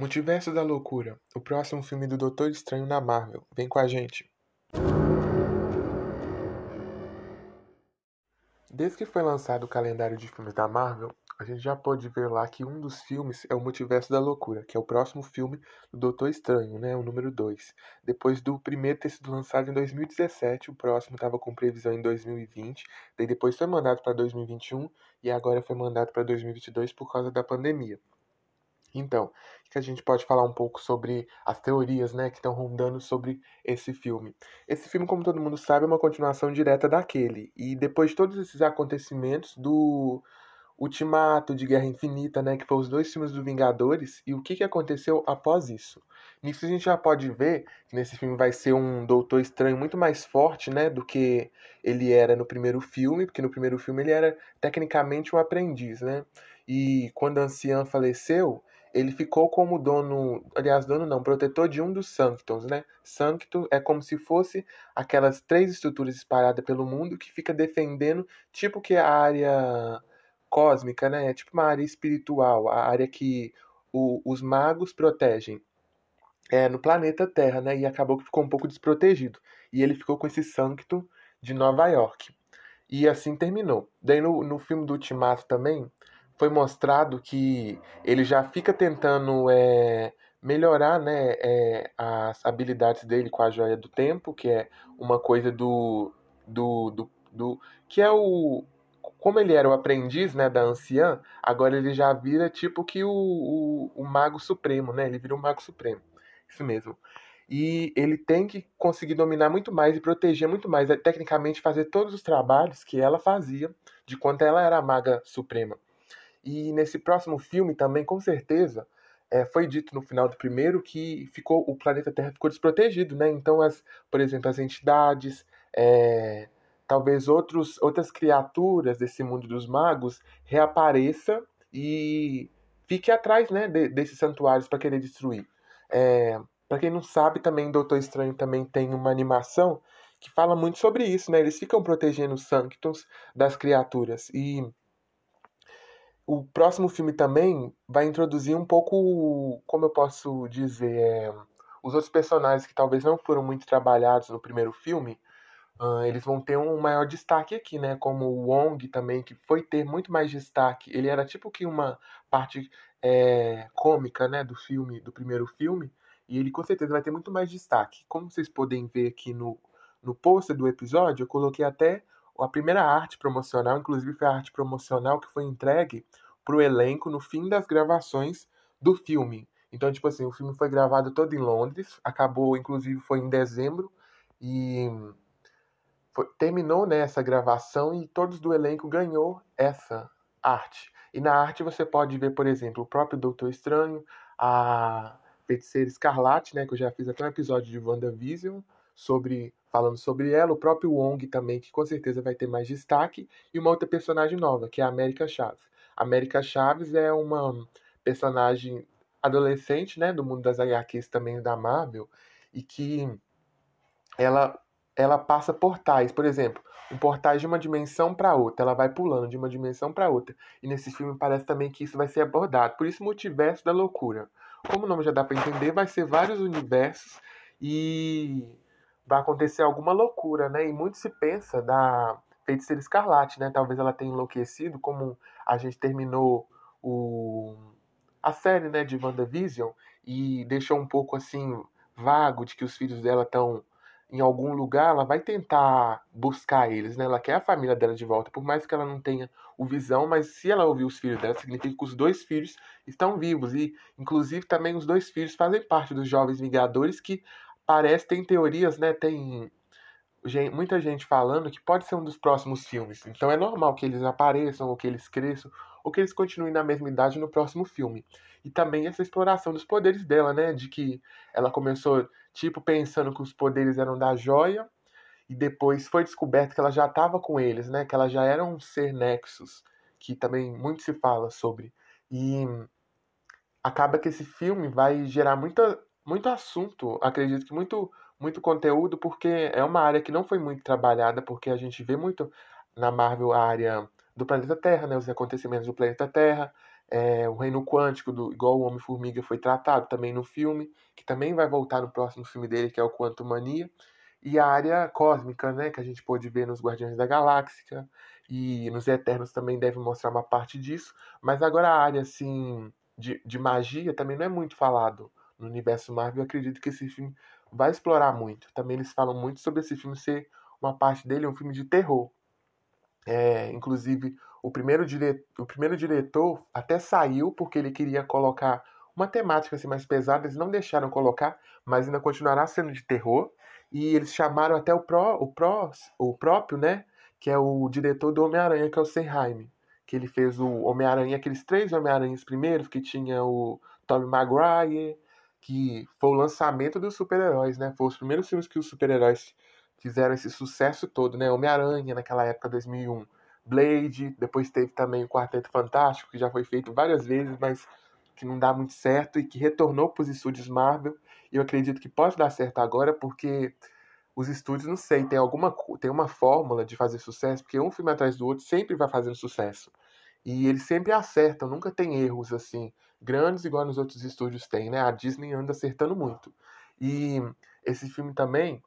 Multiverso da Loucura, o próximo filme do Doutor Estranho na Marvel. Vem com a gente. Desde que foi lançado o calendário de filmes da Marvel, a gente já pôde ver lá que um dos filmes é o Multiverso da Loucura, que é o próximo filme do Doutor Estranho, né, o número 2. Depois do primeiro ter sido lançado em 2017, o próximo estava com previsão em 2020, daí depois foi mandado para 2021 e agora foi mandado para 2022 por causa da pandemia. Então, que a gente pode falar um pouco sobre as teorias, né, que estão rondando sobre esse filme. Esse filme, como todo mundo sabe, é uma continuação direta daquele. E depois de todos esses acontecimentos do Ultimato, de Guerra Infinita, né, que foram os dois filmes do Vingadores, e o que, que aconteceu após isso. Nisso a gente já pode ver que nesse filme vai ser um Doutor Estranho muito mais forte, né, do que ele era no primeiro filme, porque no primeiro filme ele era tecnicamente um aprendiz, né, e quando a anciã faleceu, ele ficou como dono, aliás, dono não, protetor de um dos Sanctons, né? Sancto é como se fosse aquelas três estruturas espalhadas pelo mundo que fica defendendo, tipo que a área cósmica, né? É tipo uma área espiritual, a área que o, os magos protegem. É, no planeta Terra, né? E acabou que ficou um pouco desprotegido. E ele ficou com esse Sancto de Nova York. E assim terminou. Daí no, no filme do Ultimato também, foi mostrado que ele já fica tentando é, melhorar né, é, as habilidades dele com a joia do tempo, que é uma coisa do. do, do, do que é o. Como ele era o aprendiz né, da anciã, agora ele já vira tipo que o, o, o Mago Supremo, né? Ele vira o Mago Supremo. Isso mesmo. E ele tem que conseguir dominar muito mais e proteger muito mais, é, tecnicamente fazer todos os trabalhos que ela fazia de quando ela era a Maga Suprema. E nesse próximo filme também, com certeza, é, foi dito no final do primeiro que ficou o planeta Terra ficou desprotegido, né? Então, as, por exemplo, as entidades, é, talvez outros, outras criaturas desse mundo dos magos reapareça e fique atrás, né, de, desses santuários para querer destruir. É, para quem não sabe, também Doutor Estranho também tem uma animação que fala muito sobre isso, né? Eles ficam protegendo os Sanctums das criaturas e o próximo filme também vai introduzir um pouco, como eu posso dizer, é, os outros personagens que talvez não foram muito trabalhados no primeiro filme, uh, eles vão ter um maior destaque aqui, né? Como o Wong também, que foi ter muito mais destaque. Ele era tipo que uma parte é, cômica, né, do filme, do primeiro filme, e ele com certeza vai ter muito mais destaque. Como vocês podem ver aqui no, no pôster do episódio, eu coloquei até a primeira arte promocional, inclusive foi a arte promocional que foi entregue para o elenco no fim das gravações do filme. Então, tipo assim, o filme foi gravado todo em Londres, acabou, inclusive, foi em dezembro, e foi, terminou né, essa gravação e todos do elenco ganhou essa arte. E na arte você pode ver, por exemplo, o próprio Doutor Estranho, a Feiticeira Escarlate, né, que eu já fiz até um episódio de WandaVision, sobre falando sobre ela, o próprio Wong também, que com certeza vai ter mais destaque, e uma outra personagem nova, que é a América Chaves. A América Chaves é uma personagem adolescente, né, do mundo das HQs também da Marvel, e que ela ela passa portais, por exemplo, um portais de uma dimensão para outra, ela vai pulando de uma dimensão para outra. E nesse filme parece também que isso vai ser abordado. Por isso, multiverso da loucura. Como o nome já dá para entender, vai ser vários universos e vai acontecer alguma loucura, né? E muito se pensa da Feiticeira Escarlate, né? Talvez ela tenha enlouquecido, como a gente terminou o a série, né, de WandaVision e deixou um pouco assim vago de que os filhos dela estão em algum lugar, ela vai tentar buscar eles, né? Ela quer a família dela de volta, por mais que ela não tenha o visão, mas se ela ouvir os filhos dela, significa que os dois filhos estão vivos e, inclusive, também os dois filhos fazem parte dos jovens Vingadores que parece, tem teorias, né? Tem gente, muita gente falando que pode ser um dos próximos filmes. Então é normal que eles apareçam, ou que eles cresçam, ou que eles continuem na mesma idade no próximo filme. E também essa exploração dos poderes dela, né? De que ela começou, tipo, pensando que os poderes eram da joia, e depois foi descoberto que ela já estava com eles, né? Que ela já era um ser Nexus, que também muito se fala sobre. E acaba que esse filme vai gerar muita muito assunto, acredito que muito, muito conteúdo, porque é uma área que não foi muito trabalhada, porque a gente vê muito na Marvel a área do planeta Terra, né? Os acontecimentos do planeta Terra, é, o reino quântico, do, igual o Homem-Formiga foi tratado também no filme, que também vai voltar no próximo filme dele, que é o Quantum Mania, e a área cósmica, né? Que a gente pôde ver nos Guardiões da Galáxia, e nos Eternos também deve mostrar uma parte disso, mas agora a área, assim, de, de magia também não é muito falado no universo Marvel. Eu acredito que esse filme vai explorar muito. Também eles falam muito sobre esse filme ser uma parte dele, um filme de terror. É, inclusive, o primeiro, dire... o primeiro diretor até saiu porque ele queria colocar uma temática assim, mais pesada, eles não deixaram colocar, mas ainda continuará sendo de terror. E eles chamaram até o, pró, o, pró, o próprio, né? Que é o diretor do Homem-Aranha, que é o Senheim. Que ele fez o Homem-Aranha, aqueles três Homem-Aranhas primeiros, que tinha o Tobey Maguire, que foi o lançamento dos super-heróis, né? Foi os primeiros filmes que os super-heróis fizeram esse sucesso todo, né? Homem-Aranha naquela época, 2001. Blade, depois teve também o Quarteto Fantástico, que já foi feito várias vezes, mas que não dá muito certo e que retornou para os estúdios Marvel. E eu acredito que pode dar certo agora, porque os estúdios, não sei, tem alguma tem uma fórmula de fazer sucesso, porque um filme atrás do outro sempre vai fazendo sucesso. E eles sempre acertam, nunca tem erros assim grandes igual nos outros estúdios tem, né? A Disney anda acertando muito. E esse filme também,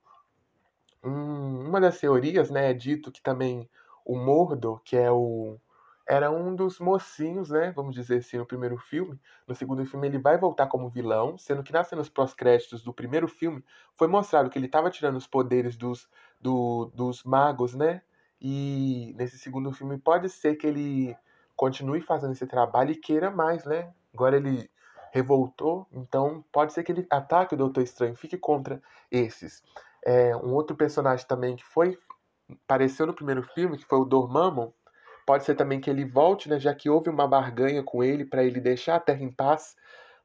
um, uma das teorias, né, é dito que também o Mordo, que é o era um dos mocinhos, né? Vamos dizer assim, no primeiro filme. No segundo filme, ele vai voltar como vilão, sendo que nas cenas pós-créditos do primeiro filme foi mostrado que ele estava tirando os poderes dos, do, dos magos, né? E nesse segundo filme pode ser que ele continue fazendo esse trabalho e queira mais, né? Agora ele revoltou, então pode ser que ele ataque o Doutor Estranho, fique contra esses. É, um outro personagem também que foi apareceu no primeiro filme, que foi o Dormammu, pode ser também que ele volte, né, já que houve uma barganha com ele para ele deixar a Terra em paz,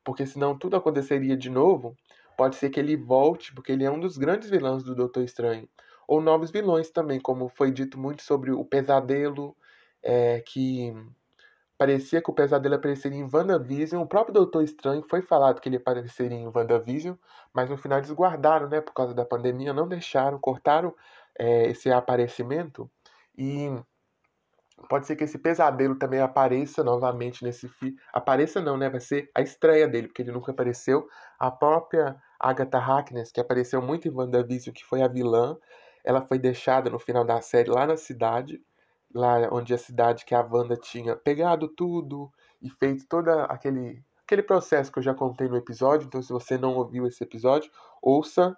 porque senão tudo aconteceria de novo. Pode ser que ele volte, porque ele é um dos grandes vilões do Doutor Estranho. Ou novos vilões também, como foi dito muito sobre o pesadelo, é, que parecia que o pesadelo apareceria em WandaVision. O próprio Doutor Estranho foi falado que ele apareceria em WandaVision, mas no final eles guardaram, né? Por causa da pandemia, não deixaram, cortaram é, esse aparecimento. E pode ser que esse pesadelo também apareça novamente nesse filme. Apareça não, né? Vai ser a estreia dele, porque ele nunca apareceu. A própria Agatha Harkness, que apareceu muito em WandaVision, que foi a vilã, ela foi deixada no final da série lá na cidade lá onde a cidade que a Wanda tinha pegado tudo e feito todo aquele, aquele processo que eu já contei no episódio. Então, se você não ouviu esse episódio, ouça,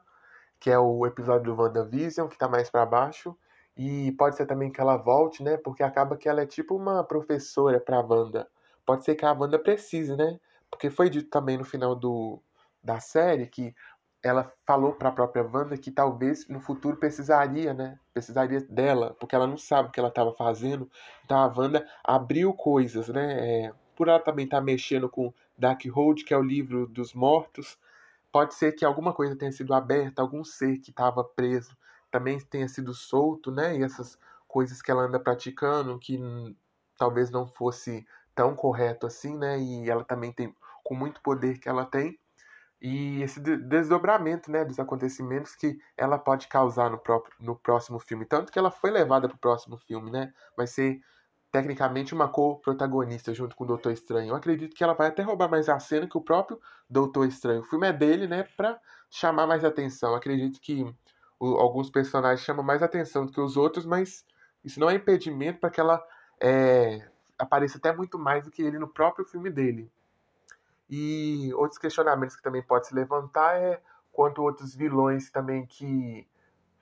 que é o episódio do WandaVision, que está mais para baixo. E pode ser também que ela volte, né? Porque acaba que ela é tipo uma professora para a Wanda. Pode ser que a Wanda precise, né? Porque foi dito também no final do, da série que ela falou para a própria Wanda que talvez no futuro precisaria, né? Precisaria dela, porque ela não sabe o que ela estava fazendo. Então a Wanda abriu coisas, né? É, por ela também estar tá mexendo com Darkhold, que é o livro dos mortos, pode ser que alguma coisa tenha sido aberta, algum ser que estava preso também tenha sido solto, né? E essas coisas que ela anda praticando, que talvez não fosse tão correto assim, né? E ela também tem, com muito poder que ela tem, e esse desdobramento né, dos acontecimentos que ela pode causar no, próprio, no próximo filme. Tanto que ela foi levada para o próximo filme, né? Vai ser tecnicamente uma co-protagonista junto com o Doutor Estranho. Eu acredito que ela vai até roubar mais a cena que o próprio Doutor Estranho. O filme é dele, né? Para chamar mais atenção. Eu acredito que o, alguns personagens chamam mais atenção do que os outros, mas isso não é impedimento para que ela é, apareça até muito mais do que ele no próprio filme dele. E outros questionamentos que também pode se levantar é quanto outros vilões também que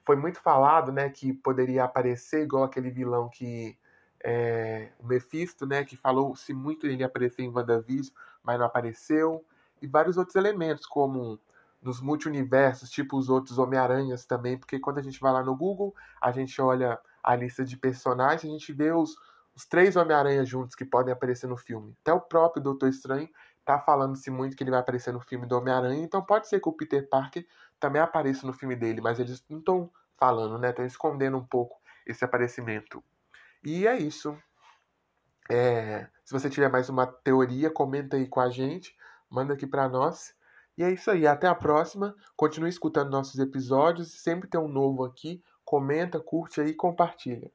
foi muito falado, né, que poderia aparecer igual aquele vilão que é, o Mephisto, né, que falou-se muito ele aparecer em WandaVision, mas não apareceu, e vários outros elementos como nos multiversos, tipo os outros Homem-Aranhas também, porque quando a gente vai lá no Google, a gente olha a lista de personagens, a gente vê os, os três Homem-Aranhas juntos que podem aparecer no filme. Até o próprio Doutor Estranho tá falando-se muito que ele vai aparecer no filme do Homem-Aranha, então pode ser que o Peter Parker também apareça no filme dele, mas eles não estão falando, né? Estão escondendo um pouco esse aparecimento. E é isso. É, se você tiver mais uma teoria, comenta aí com a gente, manda aqui para nós. E é isso aí, até a próxima. Continue escutando nossos episódios, sempre tem um novo aqui. Comenta, curte aí e compartilha.